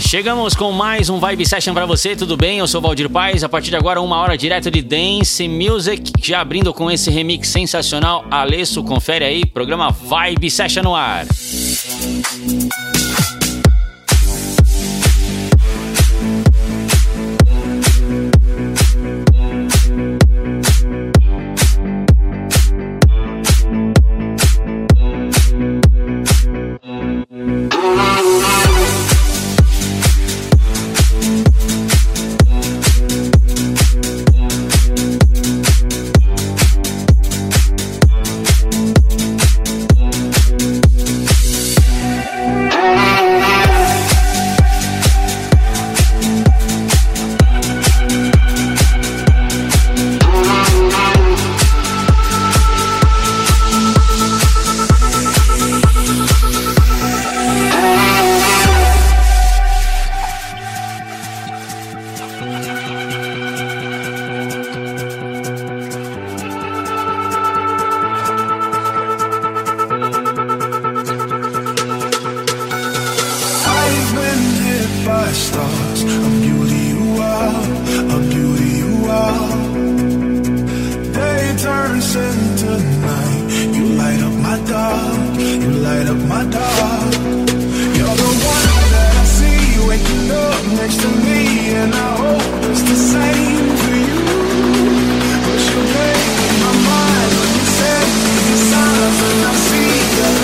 Chegamos com mais um Vibe Session para você, tudo bem? Eu sou Valdir Paz. A partir de agora, uma hora direto de Dance Music. Já abrindo com esse remix sensacional. Alesso, confere aí, programa Vibe Session no ar. tonight. You light up my dark, you light up my dark. You're the one that I see waking up next to me, and I hope it's the same for you. But you're breaking my mind when you say these signs, and I see that.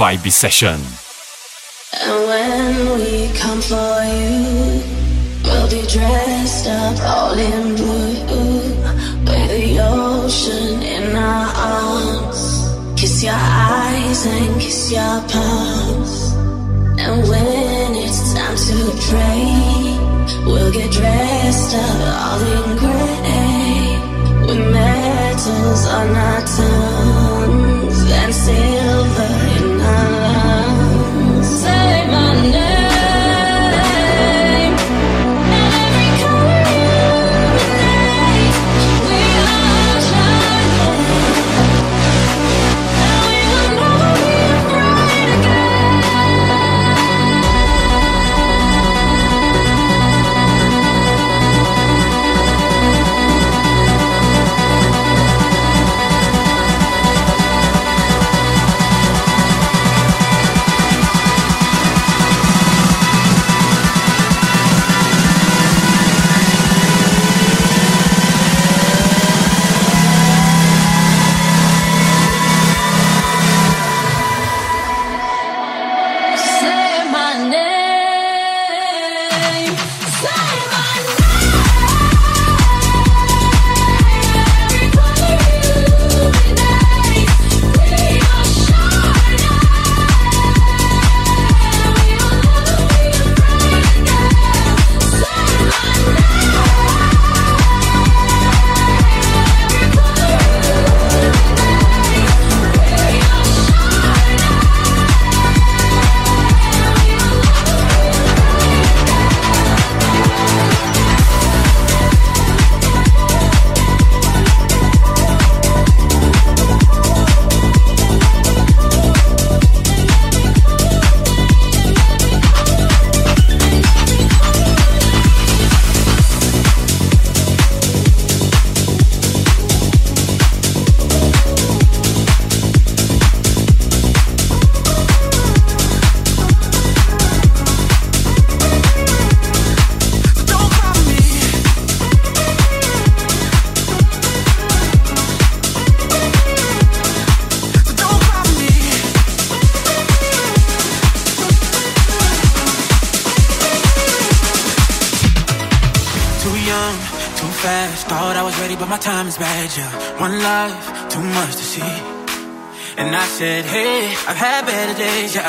Vibe Session. And when we come for you, we'll be dressed up all in blue. Play the ocean in our arms. Kiss your eyes and kiss your palms. And when it's time to pray, we'll get dressed up all in gray. With metals on our tongue.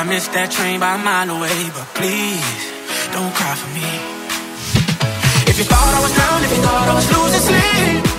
I missed that train by a mile away, but please don't cry for me. If you thought I was drowned, if you thought I was losing sleep.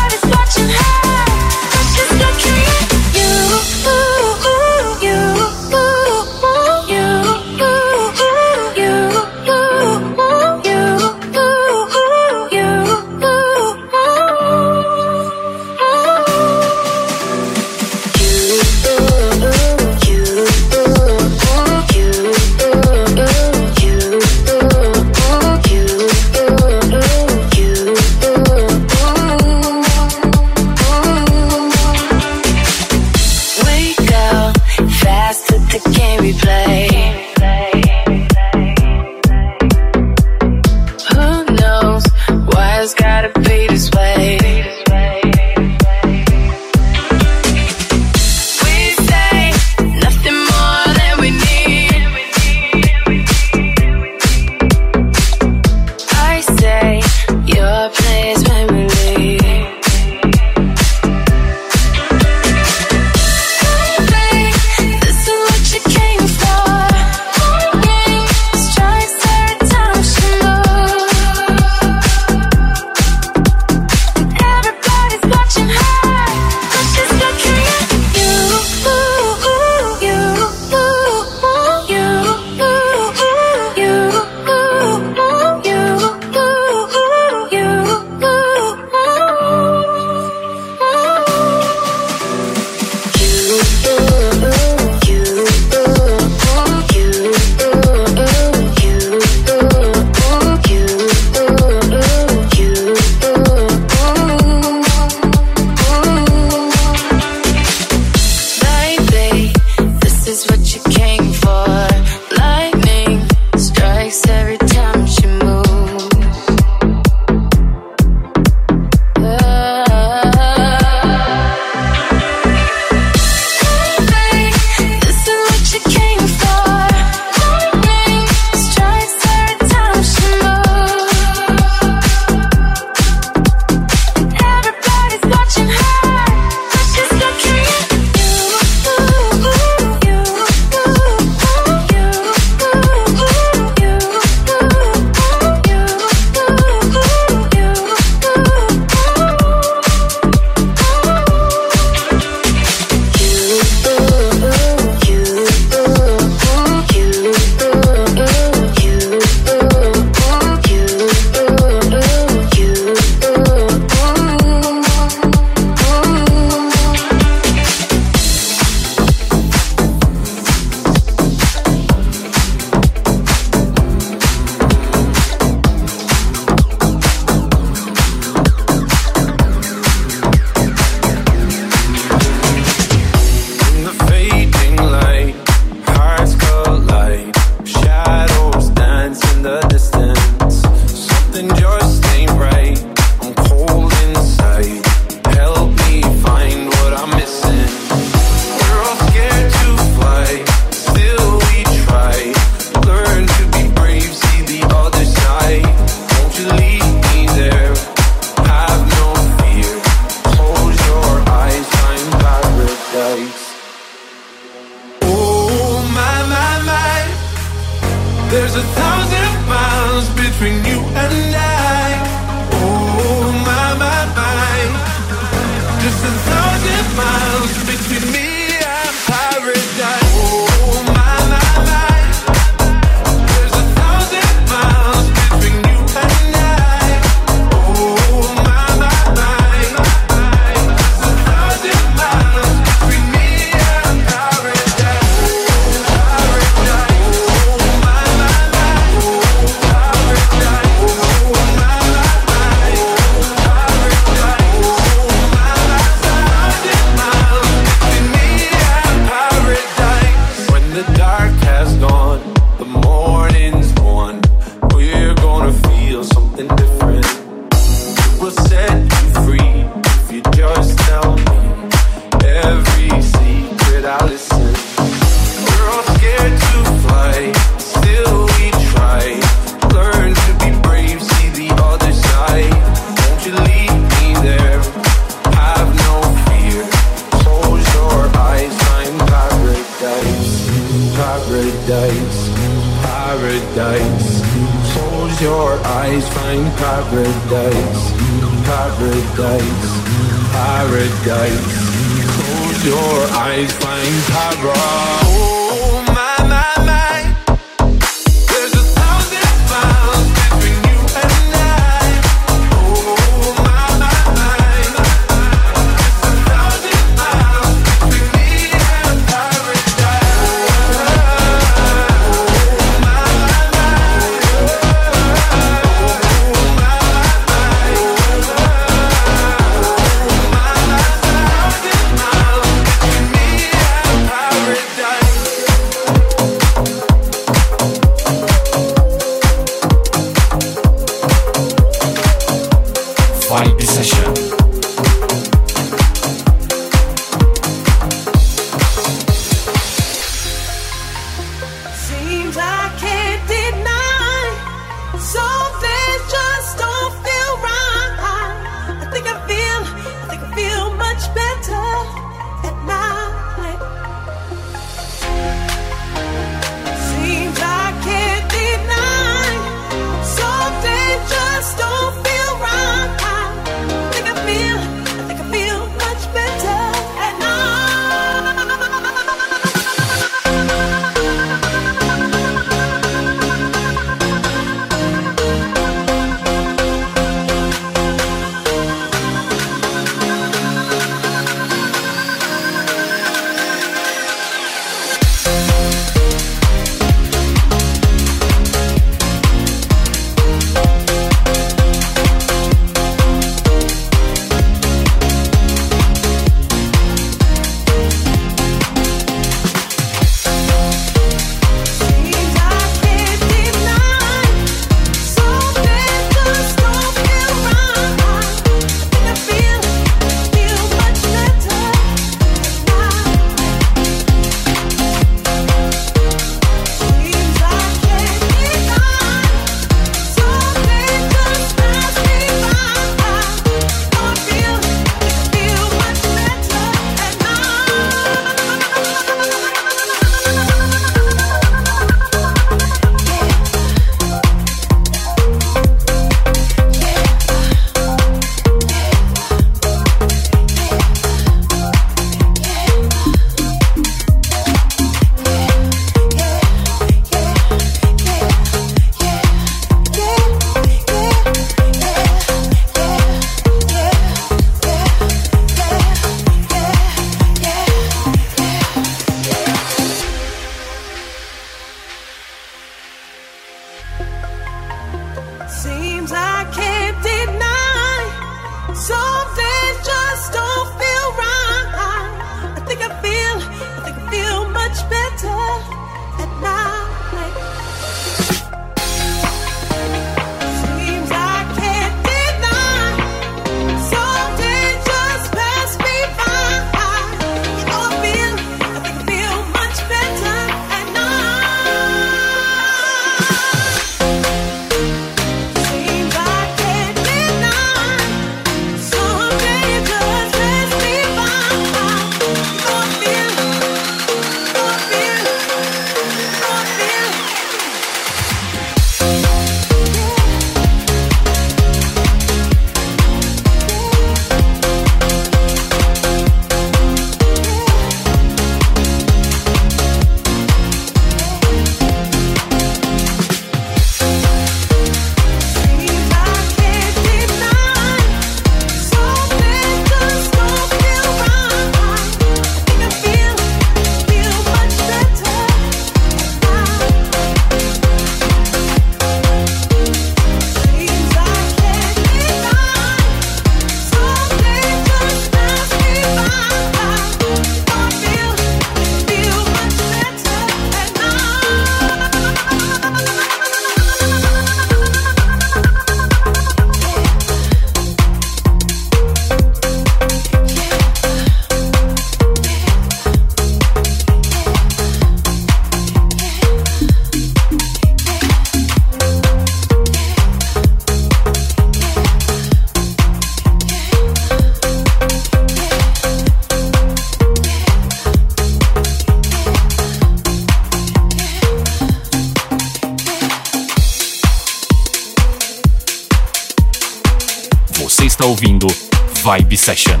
Vibe Session.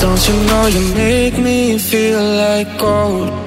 Don't you know you make me feel like gold?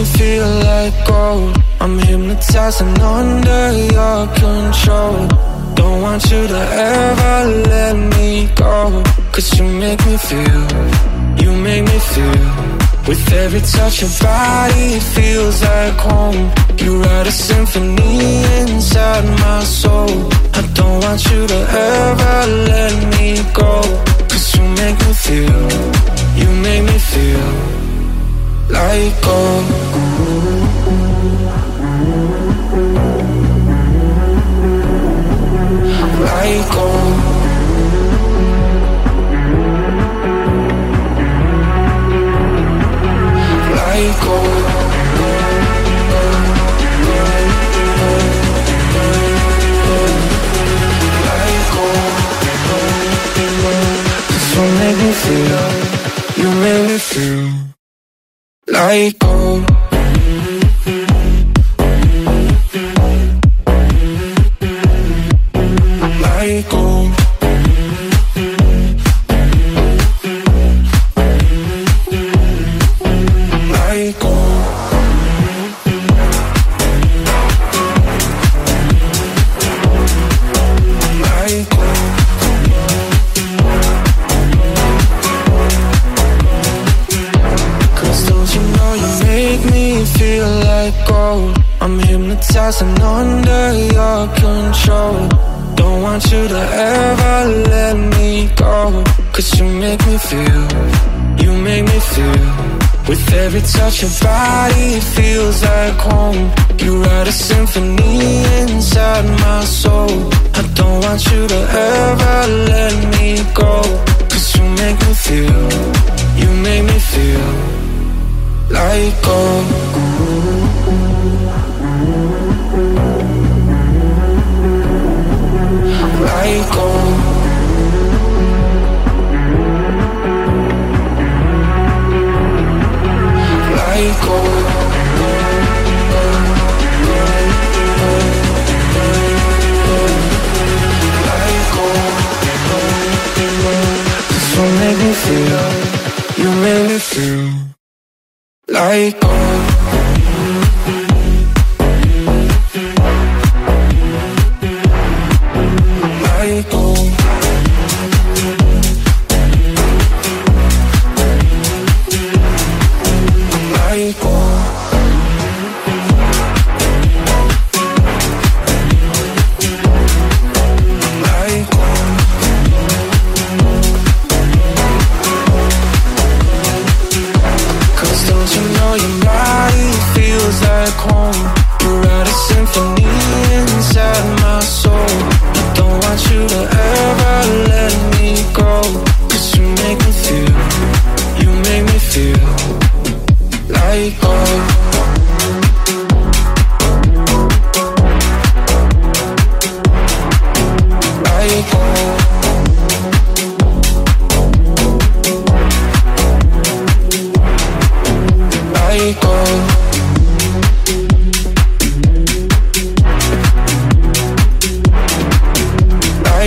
Me feel like gold. I'm hypnotized and under your control. Don't want you to ever let me go. Cause you make me feel, you make me feel. With every touch of body it feels like home. You write a symphony inside my soul. I don't want you to ever let me go. Cause you make me feel, you make me feel like gold. Like gold. Like gold. This will make me feel, you make me feel like gold. Every touch your body feels like home You write a symphony inside my soul I don't want you to ever let me go Cause you make me feel, you make me feel like gold. Feel, you make me feel like gold. Go.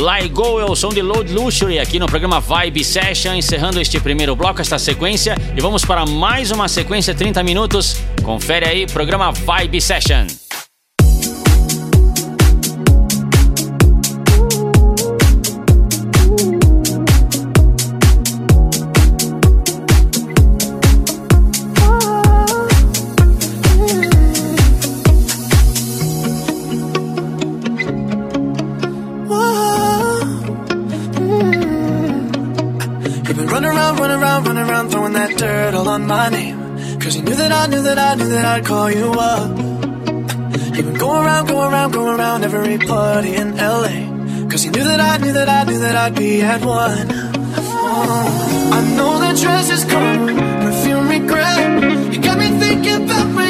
Lá Go é o som de Load Luxury aqui no programa Vibe Session, encerrando este primeiro bloco, esta sequência, e vamos para mais uma sequência 30 minutos. Confere aí, programa Vibe Session. I knew that I knew that I'd call you up. You've been going around, going around, going around every party in LA. Cause you knew that I knew that I knew that I'd be at one. Oh, I know that dress is cold, perfume regret. You got me thinking about when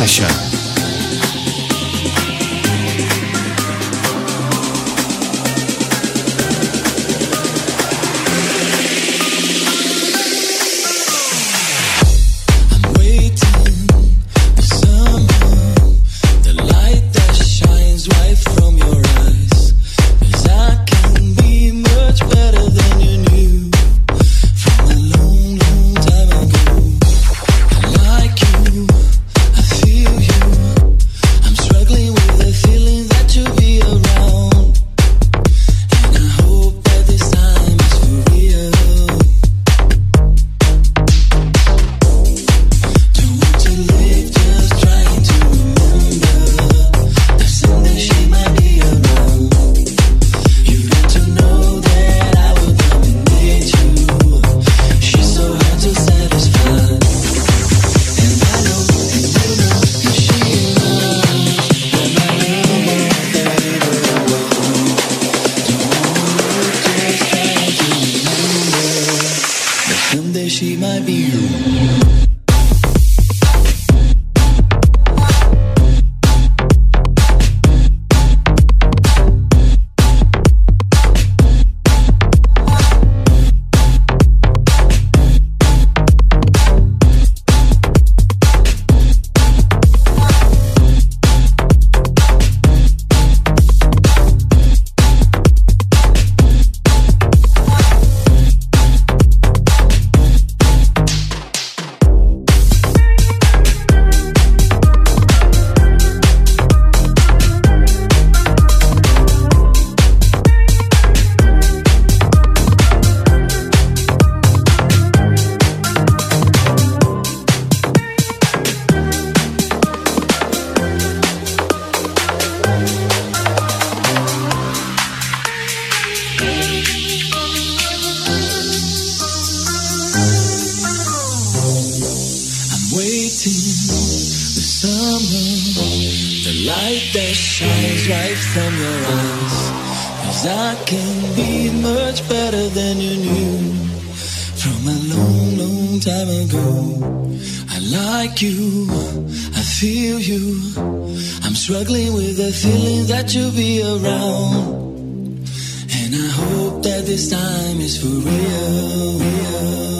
Session. Can be much better than you knew from a long, long time ago. I like you, I feel you. I'm struggling with the feeling that you'll be around. And I hope that this time is for real, real,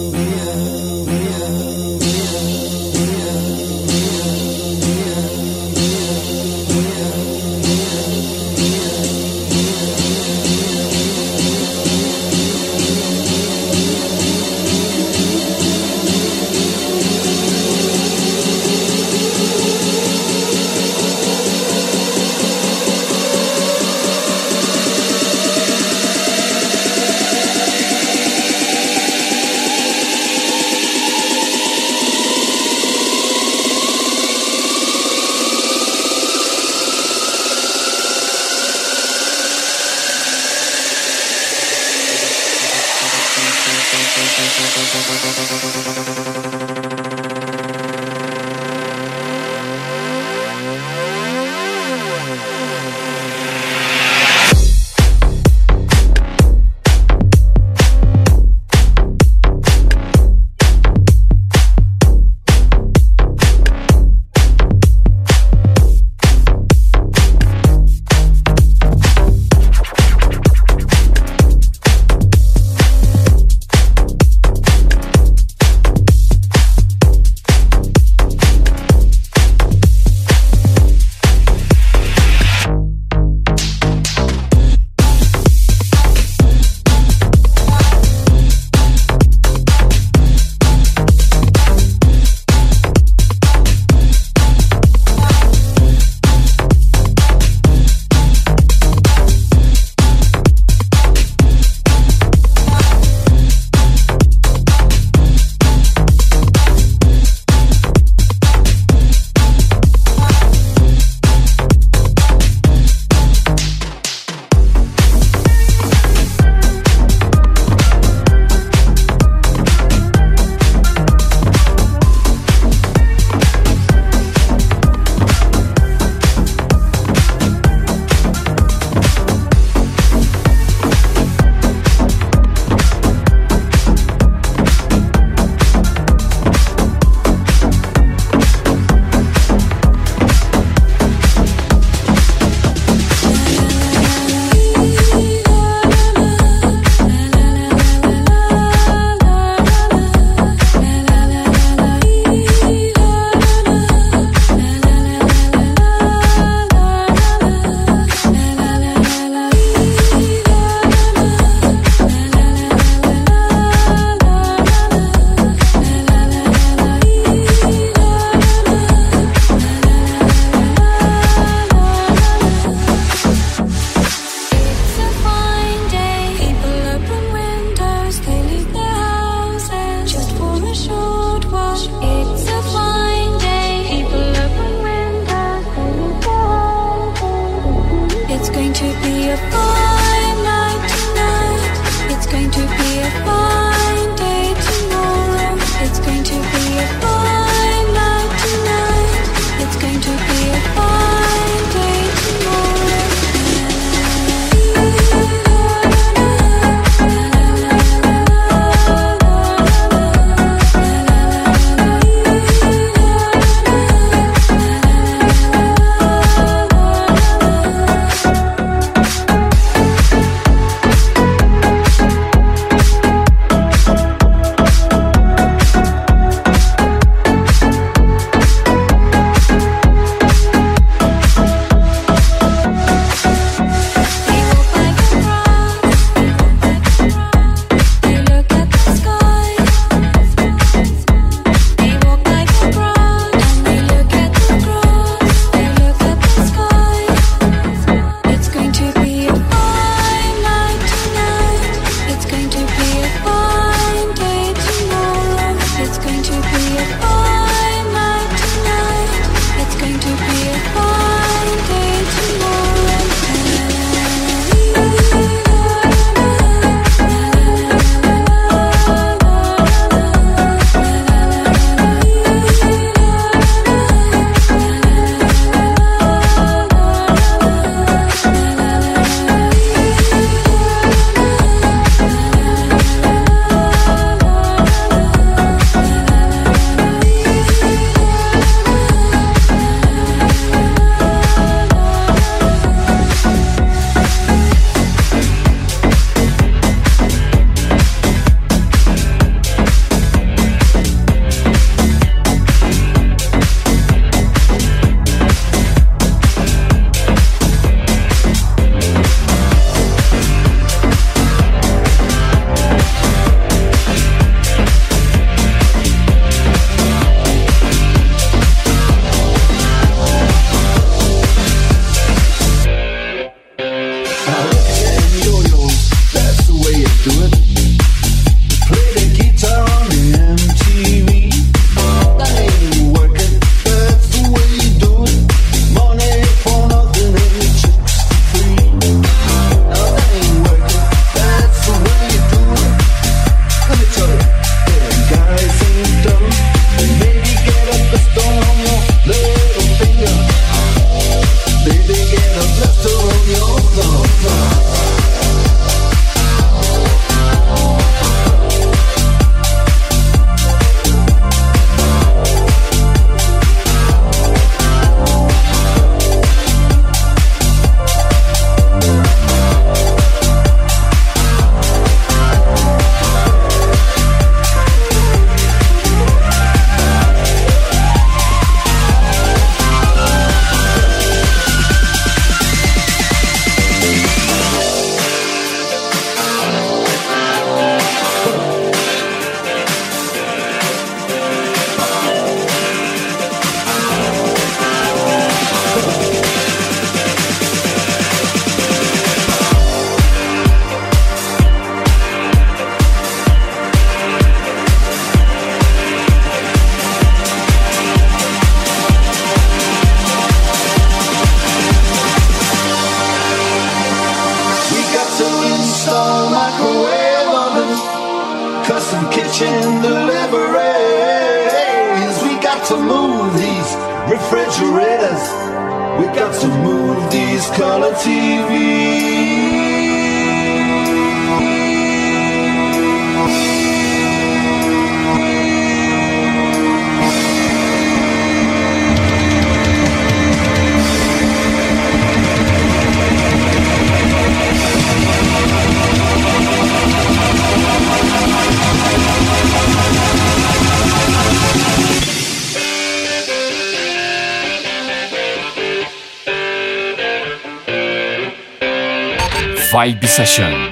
Session.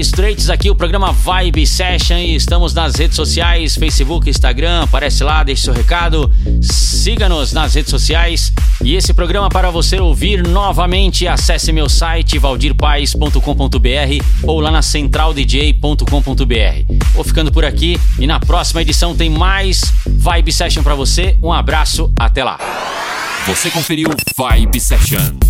Dire Straits aqui o programa Vibe Session e estamos nas redes sociais, Facebook, Instagram, aparece lá, deixe seu recado, siga-nos nas redes sociais e esse programa para você ouvir novamente, acesse meu site valdirpaes.com.br ou lá na centraldj.com.br. Vou ficando por aqui e na próxima edição tem mais Vibe Session para você. Um abraço, até lá. Você conferiu Vibe Session.